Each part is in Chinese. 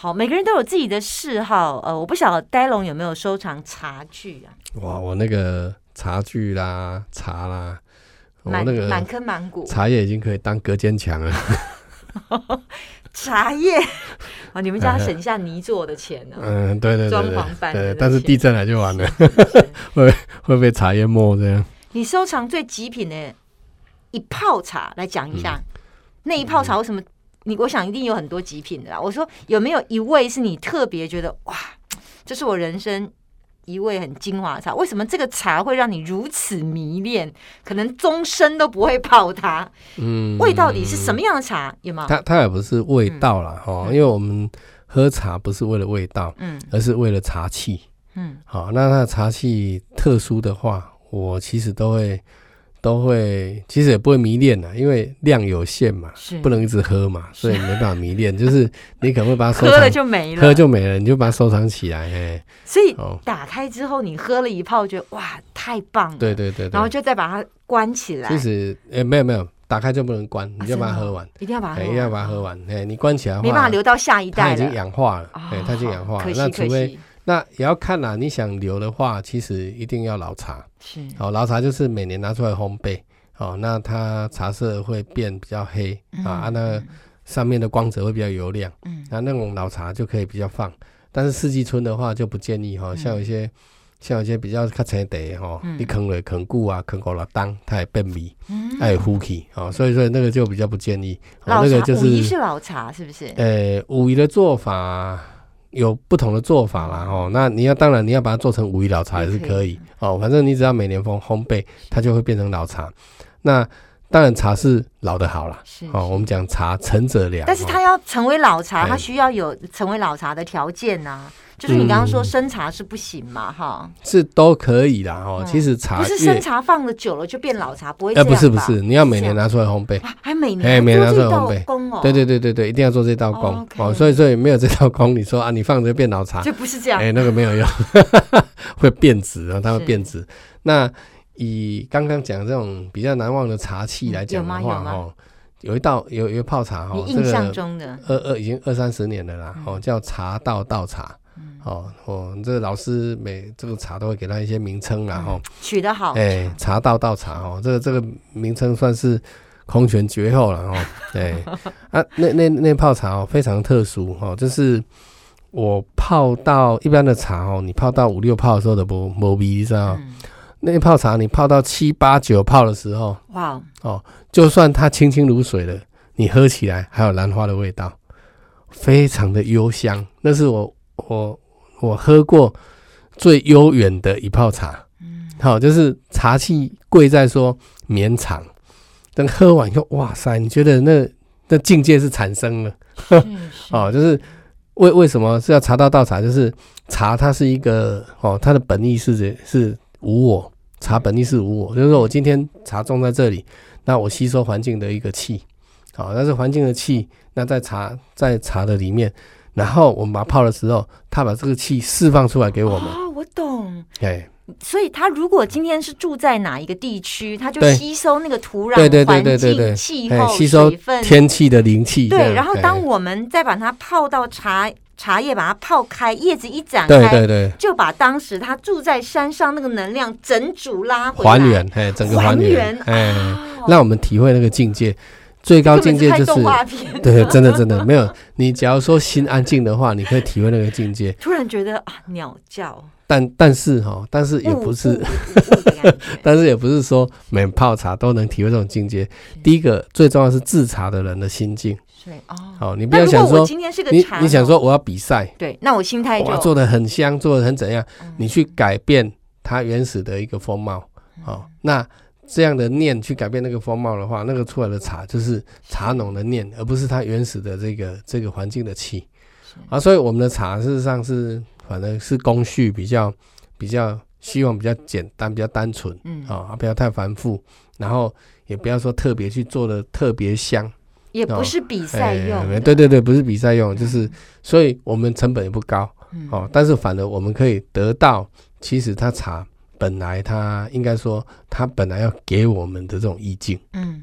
好，每个人都有自己的嗜好。呃，我不晓得呆龙有没有收藏茶具啊？哇，我那个茶具啦、茶啦，我满那个满坑满谷茶叶已经可以当隔间墙了。茶叶。哦，你们家省下泥做的钱呢？嗯，对对对对装潢但是地震来就完了，是是是会被茶叶没这样。你收藏最极品的一泡茶来讲一嗯下，那一泡茶为什么？你我想一定有很多极品的啦。我说有没有一位是你特别觉得哇，这是我人生一味很精华的茶？为什么这个茶会让你如此迷恋？可能终身都不会泡它。嗯，味到底是什么样的茶？有吗？它它也不是味道啦，哦，嗯因为我们喝茶不是为了味道，嗯而是为了茶气。嗯好，那它的茶气特殊的话，我其实都会都会，其实也不会迷恋啦，因为量有限嘛，是不能一直喝嘛，所以没办法迷恋。就是你可能会把它收喝了，就没了，喝就没了，你就把它收藏起来。哎，所以哦，打开之后，你喝了一泡，觉得哇太棒了，对对对然后。就再把它关起来，其实哎，没有没有，打开就不能关，你就把它喝完，一定要把它喝一定要把它喝完。哎，你关起来的话，没办法留到下一代它已经。氧化了，哦哎，它已经氧化了。那除非惜，那也要看啦，你想留的话，其实一定要老茶。是。好，老茶就是每年拿出来烘焙，哦，那它茶色会变比较黑。啊，啊，那上面的光泽会比较油亮，嗯。那那种老茶就可以比较放。但是四季春的话就不建议哈，像有一些像有一些比较较青的哈嗯，你坑了坑固啊，坑过了当，它也变米，嗯。它也呼气哦，所以说那个就比较不建议。哦老茶那个就武夷是老茶，是不是？呃，武夷的做法有不同的做法啦，哦，那你要当然你要把它做成武夷老茶也是可以可以哦，反正你只要每年烘烘焙，它就会变成老茶。那当然茶是老的好啦，是哦，我们讲茶陈者良，哦但是它要成为老茶，哎。它需要有成为老茶的条件呐。就是你刚刚说嗯生茶是不行嘛，哈，是都可以啦，哦，嗯。其实茶不是生茶放了久了就变老茶，不会是不是，你要每年拿出来烘焙。啊还每年哎年每年拿出来做烘焙。工哦，对对对对对，一定要做这道哦工哦，所以所以没有这道工，你说啊，你放着变老茶，就不是这样。哎、，那个没有用，会变质啊，它会是。变质。那以刚刚讲这种比较难忘的茶气嗯来讲的话，哦，有一道有有泡茶哦，印象中的？二二已经二三十年了啦，嗯。哦，叫茶道道茶。哦，哦，这个老师每这个茶都会给他一些名称啦，嗯哦，取得好，哎、茶道道茶哦，这个这个名称算是空前绝后了哦。对。啊，那那那泡茶哦非常特殊哦，就是我泡到一般的茶哦，你泡到五六泡的时候都不不味，你知道？嗯，那泡茶你泡到七八九泡的时候，哇哦，就算它清清如水了，你喝起来还有兰花的味道，非常的幽香。那是我我我喝过最悠远的一泡茶。嗯，好，就是茶气贵在说绵长，等喝完以后，哇塞，你觉得那那境界是产生了是是 哦，就是为为什么是要茶道道茶？就是茶它是一个哦，它的本意是是无我，茶本意是无我，就是说我今天茶种在这里，那我吸收环境的一个气，好，那是环境的气，那在茶在茶的里面，然后我们把它泡的时候，它把这个气释放出来给我们，哦，我懂。哎。所以他如果今天是住在哪一个地区，他就吸收那个土壤、对对对环对对对境、气哎，候、吸收水分，天气的灵气。对。然后哎当我们再把它泡到茶茶叶，把它泡开，叶子一展对开，对对就把当时他住在山上那个能量整组拉回来，还原，哎，整个还还原原，哎，哦让我们体会那个境界。最高境界就是对，真的真的没有。你假如说心安静的话，你可以体会那个境界。突然觉得啊，鸟叫但但是哈，但是也不是 但是也不是说每泡茶都能体会这种境界。第一个最重要是制茶的人的心境。对哦。好，你不要想说今天是个你茶农你想说我要比赛，对，那我心态就做的很香，做的很怎样，嗯你去改变它原始的一个风貌。好、那这样的念去改变那个风貌的话，那个出来的茶就是茶农的念，而不是它原始的这个这个环境的气啊。所以我们的茶事实上是反正是工序比较比较希望比较简单、比较单纯嗯啊，不要太繁复，然后也不要说特别去做的特别香。也不是比赛用对对对，不是比赛用，就是所以我们成本也不高。嗯。哦，但是反而我们可以得到，其实他茶本来他应该说他本来要给我们的这种意境，嗯。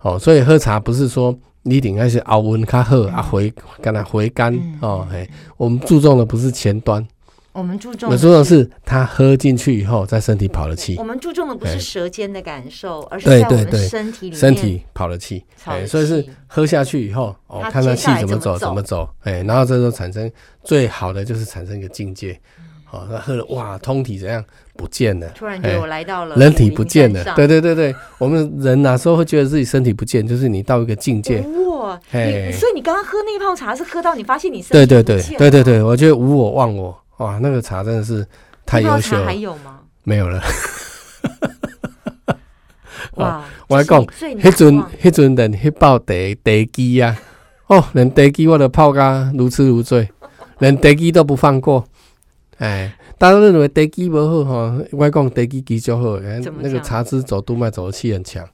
哦，所以喝茶不是说你一定还是熬温卡喝啊，回干它回甘嗯哦，嘿，我们注重的不是前端，我们注重我们注重的是他喝进去以后在身体跑了气。我，们注重的不是哎。舌尖的感受，而是对在我们身体里面身体跑了气，哎，所以是喝下去以后，哦它，看它接下来气怎么走怎么走。哎，然后这时候产生最好的就是产生一个境界，嗯。哦，那喝了哇，通体怎样？不见了，突然觉得我来到了人体不见了，对对对对，我们人哪时候会觉得自己身体不见，就是你到一个境界，哇，嘿你所以你刚刚喝那一泡茶是喝到你发现你身对对对对对对，我觉得无我忘我，哇，那个茶真的是太优秀了还，有吗？没有了。哇，我来讲，迄迄阵迄阵人迄包茶茶基啊，哦，连茶基我都泡甲如痴如醉，连茶基都不放过。哎，大家都认为茶基不好哈，我讲茶机机就好，哎那个茶汁走督脉走的气很强，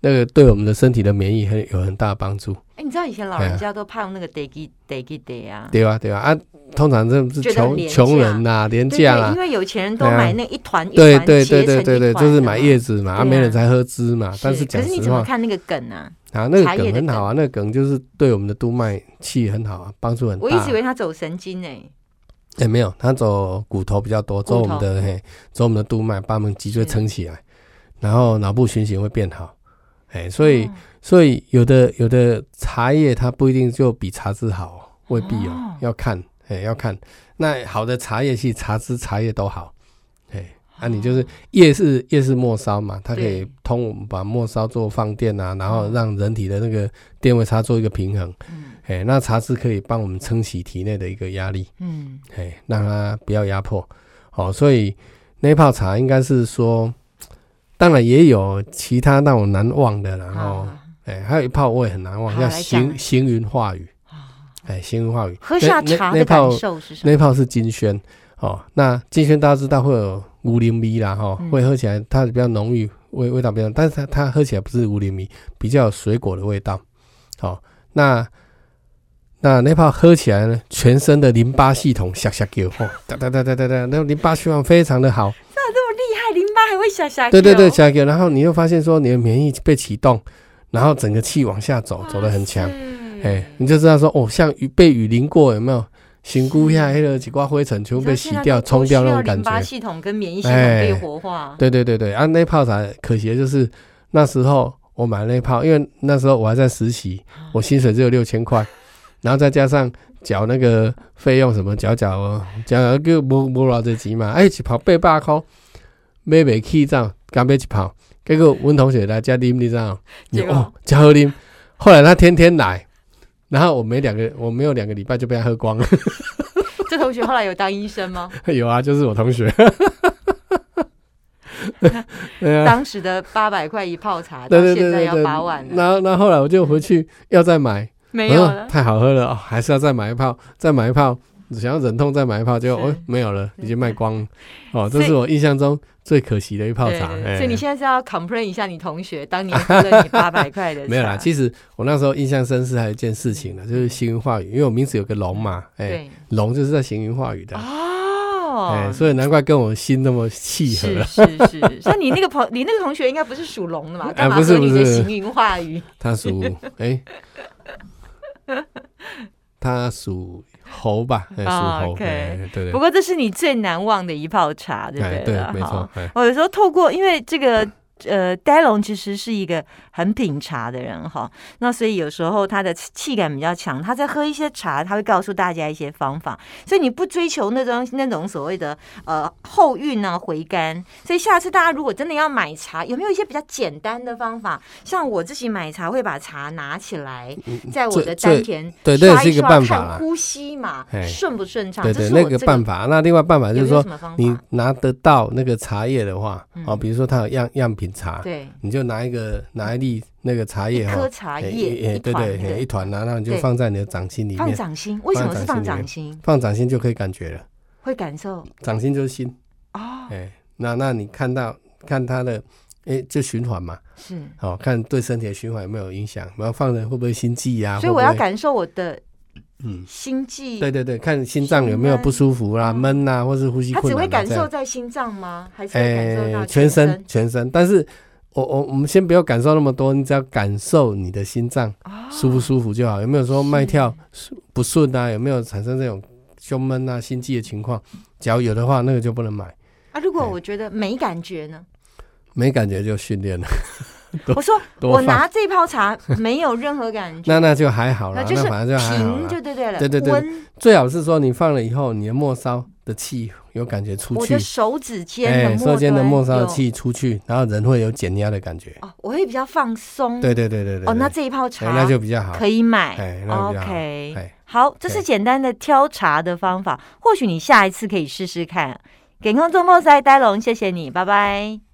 那个对我们的身体的免疫很有很大的帮助。哎，你知道以前老人家都怕用那个 a g i d a 啊，对啊，对啊，啊，通常这是穷穷人呐、廉对价啦对，因，为有钱人都买那一团一对团对对对对对，就是买嘛叶子嘛，啊，没人才喝汁嘛。但是可是你怎么看那个梗啊？啊，那个梗很好啊，那个梗就是对我们的督脉气很好啊，帮助很大。我一直以为他走神经诶，哎、没有，他走骨头比较多，走我们的嘿，走我们的督脉，把我们脊椎是撑起来，然后脑部循行会变好。哎、所以、哦。所以有的有的茶叶它不一定就比茶汁好，未必哦，哦。要看，哎、要看。那好的茶叶其实茶枝、茶叶都好，哎、啊，你就是叶是叶是末梢嘛，它可以通我们把末梢做放电啊，然后哦让人体的那个电位差做一个平衡。嗯哎、那茶汁可以帮我们撑起体内的一个压力。嗯哎，让它不要压迫。好、所以那泡茶应该是说，当然也有其他让我难忘的，然后好哎，还有一泡我也很难忘，叫行行云化雨。哎，行云化雨，喝下那茶的感那那泡受是什么？那泡是金萱哦。那金萱大家知道会有乌灵米啦，哈、嗯会喝起来它比较浓郁，味味道比较，但是它它喝起来不是乌灵米，比较有水果的味道。好、那那那泡喝起来呢，全身的淋巴系统下下叫，哦，哒哒哒哒哒哒，那淋巴循环非常的好，厉害，淋巴还会下下。对对对，下叫，然后你又发现说你的免疫被启动，然后整个气往下走，走得很强，哎、哎你就知道说哦，像雨被雨淋过有没有？评估一下黑了几挂灰尘全部被洗掉、冲掉那种感淋巴觉。系统跟免疫系统哎被活化。对对对对，啊，那泡茶可惜的就是那时候我买那泡，因为那时候我还在实习，我薪水只有六千块，然后再加上缴那个费用什么缴缴哦，缴缴个无无偌济钱嘛，哎，一泡八百块，买袂起这样，刚买一泡，结果阮同学来家啉，你知道吗？结果哦，真好啉。后来他天天来，然后我没两个，我没有两个礼拜就被他喝光了。这同学后来有当医生吗？有啊，就是我同学。当时的八百块一泡茶，到现在要。八万了，然后，然后后来我就回去要再买，嗯没有了。太好喝了哦，还是要再买一泡，再买一泡，想要忍痛再买一泡，结果是哦没有了，已经卖光了。哦，这是我印象中最可惜的一泡对茶。所以你现在是要 complain 一下你同学当年你八百块的 茶？没有啦，其实我那时候印象深是还有一件事情呢，就是行云化雨，因为我名字有个龙嘛，哎，对龙就是在行云化雨的，哦，哎，所以难怪跟我心那么契合是。是是，像你那个朋，你那个同学应该不是属龙的嘛？干嘛不是和你的不是行云化雨？他属 哎，他属猴吧？哎，属哦猴。OK 哎对对不过这是你最难忘的一泡茶，对不哎对了？对，没错我有时候透过，因为这个呃，呆龙其实是一个很品茶的人哈，那所以有时候他的气感比较强，他在喝一些茶，他会告诉大家一些方法，所以你不追求那种那种所谓的呃后韵啊回甘，所以下次大家如果真的要买茶，有没有一些比较简单的方法？像我自己买茶会把茶拿起来，在我的丹田对这也是一个办法呼吸嘛顺不顺畅？对对，那个办法。那另外办法就是说你？拿得到那个茶叶的话，嗯哦，比如说它有样样品茶，对，你就拿一个拿一粒那个茶叶哈一颗，茶哎叶哎对对，一团然后你就放在你的掌心里放，掌心，为什么是放放掌掌心？放掌心就可以感觉了，会感受？掌心就是心，哦，哎，那那你看到看它的，哎，就循环嘛，是，哦，看对身体的循环有没有影响，然后放着会不会心悸呀？所以我要感受我的嗯，心悸。对对对，看心脏有没有不舒服啦、嗯闷呐，或是呼吸它只会困难啊这样感受在心脏吗？还是感受到哎，全身身？全身，但是我我我们先不要感受那么多，你只要感受你的心脏哦舒不舒服就好。有没有说脉跳不顺啊？有没有产生这种胸闷啊、心悸的情况？只要有的话，那个就不能买。啊，如果哎我觉得没感觉呢？没感觉就训练了，多 我说我拿这泡茶 没有任何感觉，那那就还好了，那就是平。就对对了，对对对温最好是说你放了以后，你的末梢的气有感觉出去我的，手指尖哎，的末尖的末梢的有气出去，然后人会有减压的感觉。哦，我会比较放松。对对对对对。哦，那对这一泡哎茶那就比较好。可以买。OK，哎，好，这是对简单的挑茶的方法，或许你下一次可以试试看。健康周末赛，呆龙，谢谢你，拜拜。